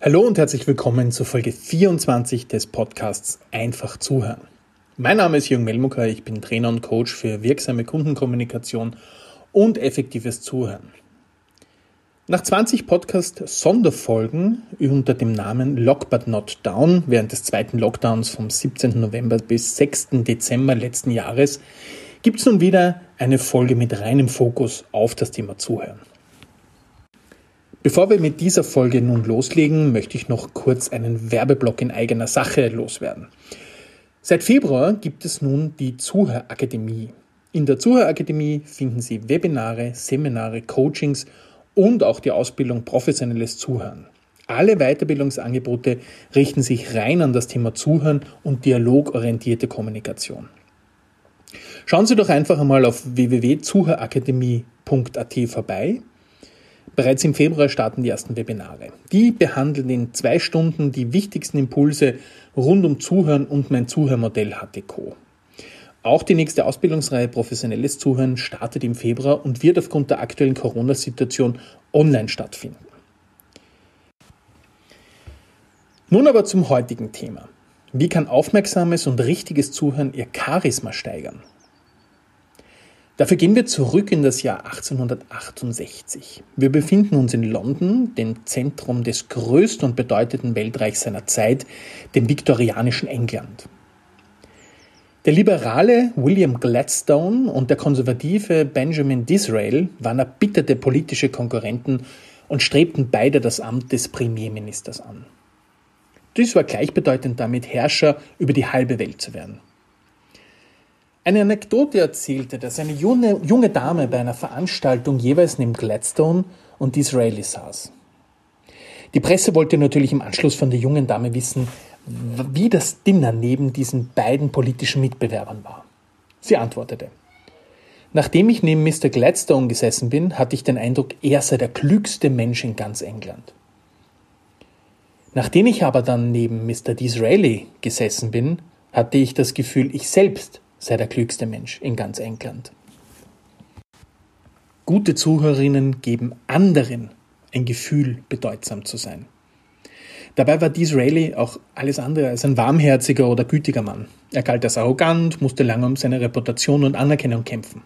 Hallo und herzlich willkommen zur Folge 24 des Podcasts Einfach zuhören. Mein Name ist Jürgen Melmucker, ich bin Trainer und Coach für wirksame Kundenkommunikation und effektives Zuhören. Nach 20 Podcast-Sonderfolgen unter dem Namen Lock But Not Down während des zweiten Lockdowns vom 17. November bis 6. Dezember letzten Jahres gibt es nun wieder eine Folge mit reinem Fokus auf das Thema Zuhören. Bevor wir mit dieser Folge nun loslegen, möchte ich noch kurz einen Werbeblock in eigener Sache loswerden. Seit Februar gibt es nun die Zuhörakademie. In der Zuhörakademie finden Sie Webinare, Seminare, Coachings und auch die Ausbildung professionelles Zuhören. Alle Weiterbildungsangebote richten sich rein an das Thema Zuhören und dialogorientierte Kommunikation. Schauen Sie doch einfach einmal auf www.zuhörakademie.at vorbei Bereits im Februar starten die ersten Webinare. Die behandeln in zwei Stunden die wichtigsten Impulse rund um Zuhören und mein Zuhörmodell HTCO. Auch die nächste Ausbildungsreihe Professionelles Zuhören startet im Februar und wird aufgrund der aktuellen Corona-Situation online stattfinden. Nun aber zum heutigen Thema. Wie kann aufmerksames und richtiges Zuhören Ihr Charisma steigern? Dafür gehen wir zurück in das Jahr 1868. Wir befinden uns in London, dem Zentrum des größten und bedeutenden Weltreichs seiner Zeit, dem viktorianischen England. Der liberale William Gladstone und der konservative Benjamin Disraeli waren erbitterte politische Konkurrenten und strebten beide das Amt des Premierministers an. Dies war gleichbedeutend damit, Herrscher über die halbe Welt zu werden. Eine Anekdote erzählte, dass eine junge, junge Dame bei einer Veranstaltung jeweils neben Gladstone und Disraeli saß. Die Presse wollte natürlich im Anschluss von der jungen Dame wissen, wie das Dinner neben diesen beiden politischen Mitbewerbern war. Sie antwortete, Nachdem ich neben Mr. Gladstone gesessen bin, hatte ich den Eindruck, er sei der klügste Mensch in ganz England. Nachdem ich aber dann neben Mr. Disraeli gesessen bin, hatte ich das Gefühl, ich selbst sei der klügste Mensch in ganz England. Gute Zuhörerinnen geben anderen ein Gefühl, bedeutsam zu sein. Dabei war Disraeli auch alles andere als ein warmherziger oder gütiger Mann. Er galt als arrogant, musste lange um seine Reputation und Anerkennung kämpfen.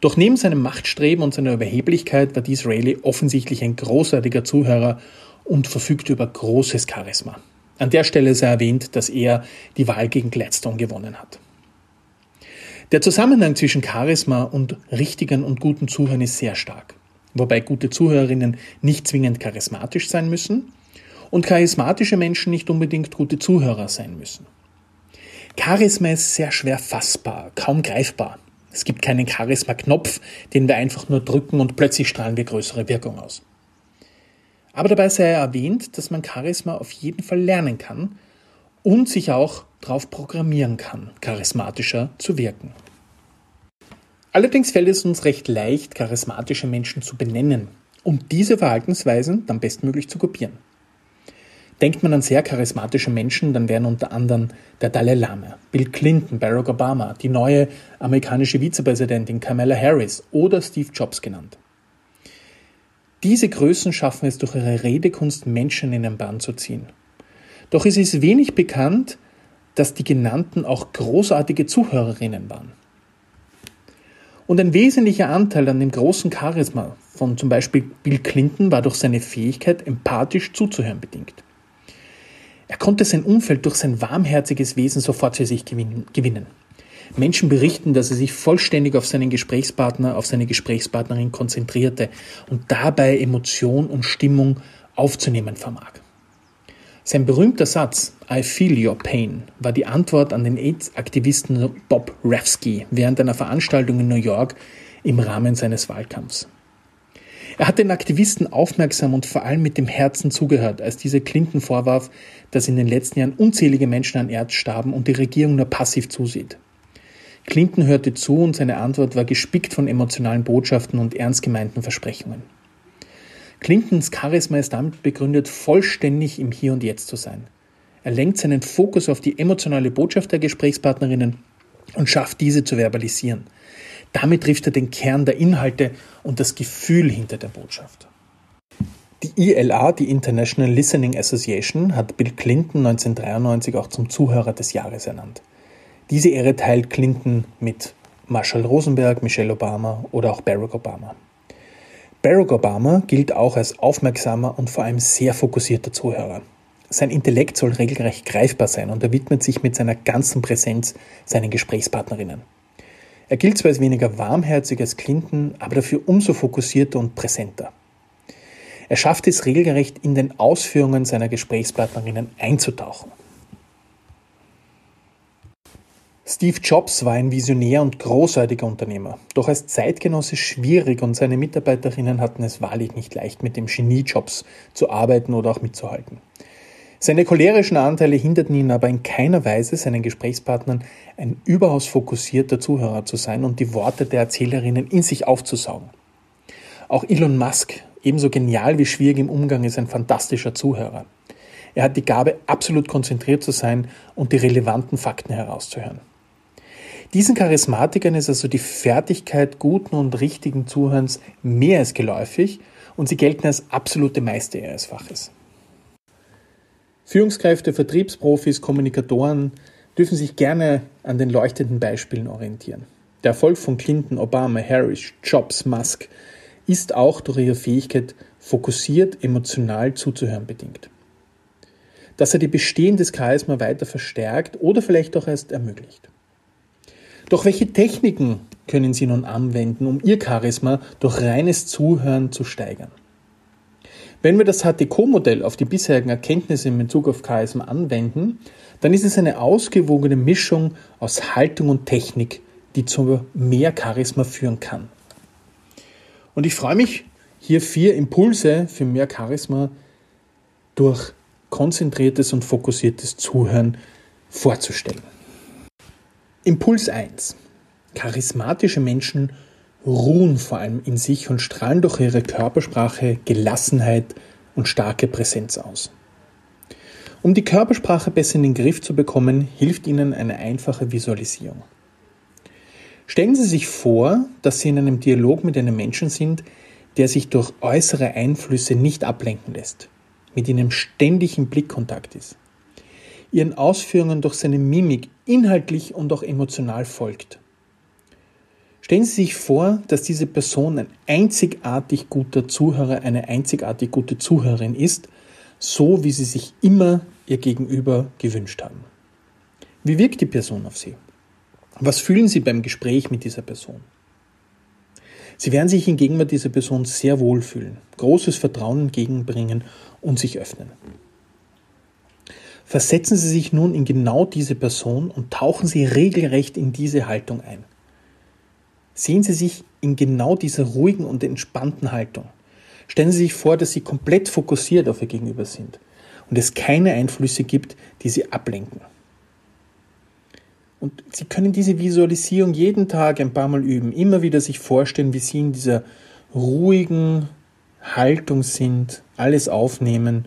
Doch neben seinem Machtstreben und seiner Überheblichkeit war Disraeli offensichtlich ein großartiger Zuhörer und verfügte über großes Charisma. An der Stelle sei erwähnt, dass er die Wahl gegen Gladstone gewonnen hat. Der Zusammenhang zwischen Charisma und richtigen und guten Zuhören ist sehr stark. Wobei gute Zuhörerinnen nicht zwingend charismatisch sein müssen und charismatische Menschen nicht unbedingt gute Zuhörer sein müssen. Charisma ist sehr schwer fassbar, kaum greifbar. Es gibt keinen Charisma-Knopf, den wir einfach nur drücken und plötzlich strahlen wir größere Wirkung aus. Aber dabei sei erwähnt, dass man Charisma auf jeden Fall lernen kann und sich auch darauf programmieren kann, charismatischer zu wirken. Allerdings fällt es uns recht leicht, charismatische Menschen zu benennen und diese Verhaltensweisen dann bestmöglich zu kopieren. Denkt man an sehr charismatische Menschen, dann wären unter anderem der Dalai Lama, Bill Clinton, Barack Obama, die neue amerikanische Vizepräsidentin Kamala Harris oder Steve Jobs genannt. Diese Größen schaffen es durch ihre Redekunst, Menschen in den Bann zu ziehen. Doch es ist wenig bekannt, dass die genannten auch großartige Zuhörerinnen waren. Und ein wesentlicher Anteil an dem großen Charisma von zum Beispiel Bill Clinton war durch seine Fähigkeit, empathisch zuzuhören bedingt. Er konnte sein Umfeld durch sein warmherziges Wesen sofort für sich gewinnen. Menschen berichten, dass er sich vollständig auf seinen Gesprächspartner, auf seine Gesprächspartnerin konzentrierte und dabei Emotion und Stimmung aufzunehmen vermag. Sein berühmter Satz I feel your pain war die Antwort an den AIDS-Aktivisten Bob Rafsky während einer Veranstaltung in New York im Rahmen seines Wahlkampfs. Er hat den Aktivisten aufmerksam und vor allem mit dem Herzen zugehört, als diese Clinton vorwarf, dass in den letzten Jahren unzählige Menschen an Erz starben und die Regierung nur passiv zusieht. Clinton hörte zu und seine Antwort war gespickt von emotionalen Botschaften und ernst gemeinten Versprechungen. Clintons Charisma ist damit begründet, vollständig im Hier und Jetzt zu sein. Er lenkt seinen Fokus auf die emotionale Botschaft der Gesprächspartnerinnen und schafft diese zu verbalisieren. Damit trifft er den Kern der Inhalte und das Gefühl hinter der Botschaft. Die ILA, die International Listening Association, hat Bill Clinton 1993 auch zum Zuhörer des Jahres ernannt. Diese Ehre teilt Clinton mit Marshall Rosenberg, Michelle Obama oder auch Barack Obama. Barack Obama gilt auch als aufmerksamer und vor allem sehr fokussierter Zuhörer. Sein Intellekt soll regelrecht greifbar sein und er widmet sich mit seiner ganzen Präsenz seinen Gesprächspartnerinnen. Er gilt zwar als weniger warmherzig als Clinton, aber dafür umso fokussierter und präsenter. Er schafft es regelrecht in den Ausführungen seiner Gesprächspartnerinnen einzutauchen. Steve Jobs war ein visionär und großartiger Unternehmer, doch als Zeitgenosse schwierig und seine Mitarbeiterinnen hatten es wahrlich nicht leicht, mit dem Genie Jobs zu arbeiten oder auch mitzuhalten. Seine cholerischen Anteile hinderten ihn aber in keiner Weise, seinen Gesprächspartnern ein überaus fokussierter Zuhörer zu sein und die Worte der Erzählerinnen in sich aufzusaugen. Auch Elon Musk, ebenso genial wie schwierig im Umgang, ist ein fantastischer Zuhörer. Er hat die Gabe, absolut konzentriert zu sein und die relevanten Fakten herauszuhören. Diesen Charismatikern ist also die Fertigkeit guten und richtigen Zuhörens mehr als geläufig und sie gelten als absolute Meister ihres Faches. Führungskräfte, Vertriebsprofis, Kommunikatoren dürfen sich gerne an den leuchtenden Beispielen orientieren. Der Erfolg von Clinton, Obama, Harris, Jobs, Musk ist auch durch ihre Fähigkeit, fokussiert, emotional zuzuhören bedingt. Dass er die bestehendes Charisma weiter verstärkt oder vielleicht auch erst ermöglicht. Doch welche Techniken können Sie nun anwenden, um Ihr Charisma durch reines Zuhören zu steigern? Wenn wir das HTK-Modell auf die bisherigen Erkenntnisse in Bezug auf Charisma anwenden, dann ist es eine ausgewogene Mischung aus Haltung und Technik, die zu mehr Charisma führen kann. Und ich freue mich, hier vier Impulse für mehr Charisma durch konzentriertes und fokussiertes Zuhören vorzustellen. Impuls 1. Charismatische Menschen ruhen vor allem in sich und strahlen durch ihre Körpersprache Gelassenheit und starke Präsenz aus. Um die Körpersprache besser in den Griff zu bekommen, hilft Ihnen eine einfache Visualisierung. Stellen Sie sich vor, dass Sie in einem Dialog mit einem Menschen sind, der sich durch äußere Einflüsse nicht ablenken lässt, mit Ihnen ständig im Blickkontakt ist ihren Ausführungen durch seine Mimik inhaltlich und auch emotional folgt. Stellen Sie sich vor, dass diese Person ein einzigartig guter Zuhörer, eine einzigartig gute Zuhörerin ist, so wie Sie sich immer Ihr Gegenüber gewünscht haben. Wie wirkt die Person auf Sie? Was fühlen Sie beim Gespräch mit dieser Person? Sie werden sich in Gegenwart dieser Person sehr wohl fühlen, großes Vertrauen entgegenbringen und sich öffnen. Versetzen Sie sich nun in genau diese Person und tauchen Sie regelrecht in diese Haltung ein. Sehen Sie sich in genau dieser ruhigen und entspannten Haltung. Stellen Sie sich vor, dass Sie komplett fokussiert auf Ihr Gegenüber sind und es keine Einflüsse gibt, die Sie ablenken. Und Sie können diese Visualisierung jeden Tag ein paar Mal üben, immer wieder sich vorstellen, wie Sie in dieser ruhigen Haltung sind, alles aufnehmen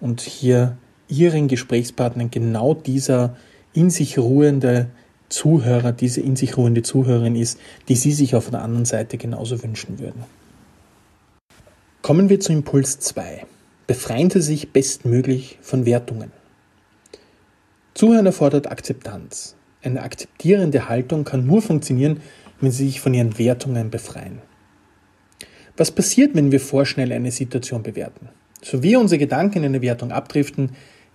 und hier ihren Gesprächspartnern genau dieser in sich ruhende Zuhörer, diese in sich ruhende Zuhörerin ist, die sie sich auf der anderen Seite genauso wünschen würden. Kommen wir zu Impuls 2. Befreien Sie sich bestmöglich von Wertungen. Zuhören erfordert Akzeptanz. Eine akzeptierende Haltung kann nur funktionieren, wenn Sie sich von Ihren Wertungen befreien. Was passiert, wenn wir vorschnell eine Situation bewerten? So wie unsere Gedanken in eine Wertung abdriften,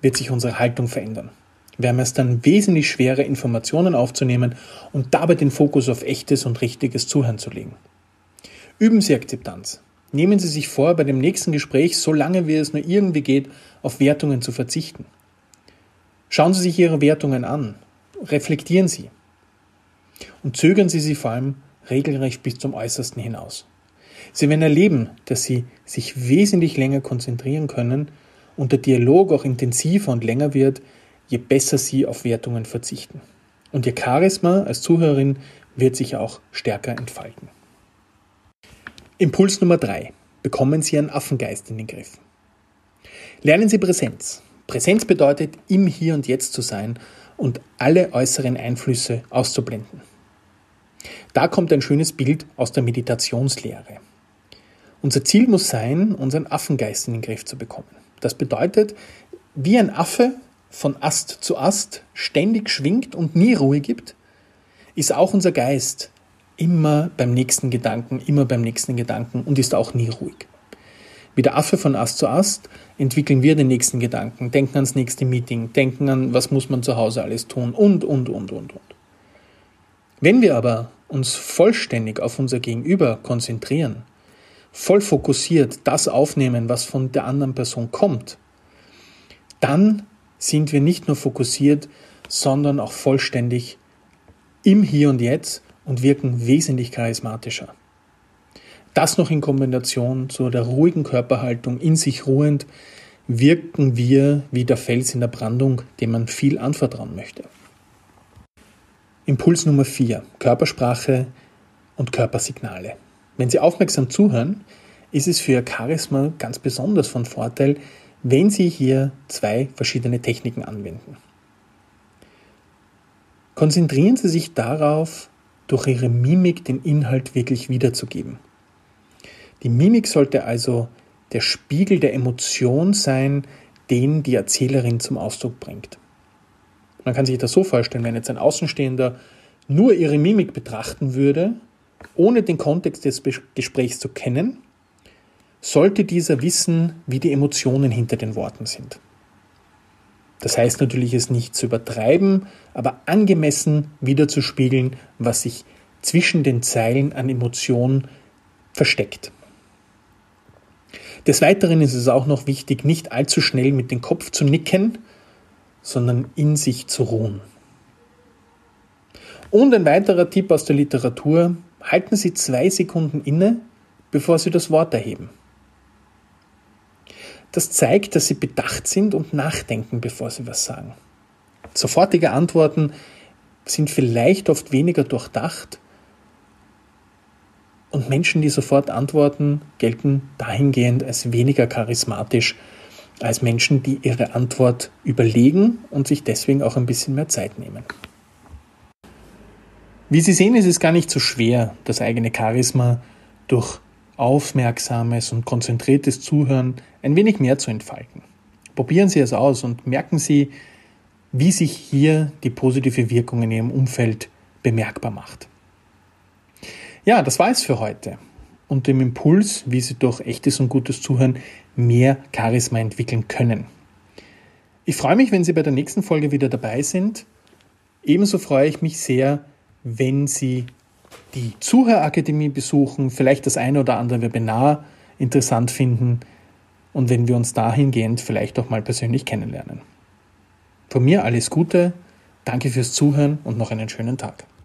wird sich unsere Haltung verändern. Wir haben es dann wesentlich schwerer, Informationen aufzunehmen und dabei den Fokus auf echtes und richtiges Zuhören zu legen. Üben Sie Akzeptanz. Nehmen Sie sich vor, bei dem nächsten Gespräch, solange wie es nur irgendwie geht, auf Wertungen zu verzichten. Schauen Sie sich Ihre Wertungen an. Reflektieren Sie. Und zögern Sie sie vor allem regelrecht bis zum Äußersten hinaus. Sie werden erleben, dass Sie sich wesentlich länger konzentrieren können, und der Dialog auch intensiver und länger wird, je besser Sie auf Wertungen verzichten. Und Ihr Charisma als Zuhörerin wird sich auch stärker entfalten. Impuls Nummer drei: Bekommen Sie Ihren Affengeist in den Griff. Lernen Sie Präsenz. Präsenz bedeutet, im Hier und Jetzt zu sein und alle äußeren Einflüsse auszublenden. Da kommt ein schönes Bild aus der Meditationslehre. Unser Ziel muss sein, unseren Affengeist in den Griff zu bekommen. Das bedeutet, wie ein Affe von Ast zu Ast ständig schwingt und nie Ruhe gibt, ist auch unser Geist immer beim nächsten Gedanken, immer beim nächsten Gedanken und ist auch nie ruhig. Wie der Affe von Ast zu Ast entwickeln wir den nächsten Gedanken, denken ans nächste Meeting, denken an, was muss man zu Hause alles tun und, und, und, und, und. Wenn wir aber uns vollständig auf unser Gegenüber konzentrieren, voll fokussiert das aufnehmen, was von der anderen Person kommt, dann sind wir nicht nur fokussiert, sondern auch vollständig im Hier und Jetzt und wirken wesentlich charismatischer. Das noch in Kombination zu der ruhigen Körperhaltung, in sich ruhend, wirken wir wie der Fels in der Brandung, dem man viel anvertrauen möchte. Impuls Nummer 4. Körpersprache und Körpersignale. Wenn Sie aufmerksam zuhören, ist es für Ihr Charisma ganz besonders von Vorteil, wenn Sie hier zwei verschiedene Techniken anwenden. Konzentrieren Sie sich darauf, durch Ihre Mimik den Inhalt wirklich wiederzugeben. Die Mimik sollte also der Spiegel der Emotion sein, den die Erzählerin zum Ausdruck bringt. Man kann sich das so vorstellen, wenn jetzt ein Außenstehender nur ihre Mimik betrachten würde, ohne den Kontext des Gesprächs zu kennen, sollte dieser wissen, wie die Emotionen hinter den Worten sind. Das heißt natürlich, es nicht zu übertreiben, aber angemessen wiederzuspiegeln, was sich zwischen den Zeilen an Emotionen versteckt. Des Weiteren ist es auch noch wichtig, nicht allzu schnell mit dem Kopf zu nicken, sondern in sich zu ruhen. Und ein weiterer Tipp aus der Literatur, halten Sie zwei Sekunden inne, bevor Sie das Wort erheben. Das zeigt, dass Sie bedacht sind und nachdenken, bevor Sie was sagen. Sofortige Antworten sind vielleicht oft weniger durchdacht und Menschen, die sofort antworten, gelten dahingehend als weniger charismatisch als Menschen, die ihre Antwort überlegen und sich deswegen auch ein bisschen mehr Zeit nehmen. Wie Sie sehen, ist es gar nicht so schwer, das eigene Charisma durch aufmerksames und konzentriertes Zuhören ein wenig mehr zu entfalten. Probieren Sie es aus und merken Sie, wie sich hier die positive Wirkung in Ihrem Umfeld bemerkbar macht. Ja, das war es für heute und dem Impuls, wie Sie durch echtes und gutes Zuhören mehr Charisma entwickeln können. Ich freue mich, wenn Sie bei der nächsten Folge wieder dabei sind. Ebenso freue ich mich sehr, wenn Sie die Zuhörakademie besuchen, vielleicht das eine oder andere Webinar interessant finden und wenn wir uns dahingehend vielleicht auch mal persönlich kennenlernen. Von mir alles Gute, danke fürs Zuhören und noch einen schönen Tag.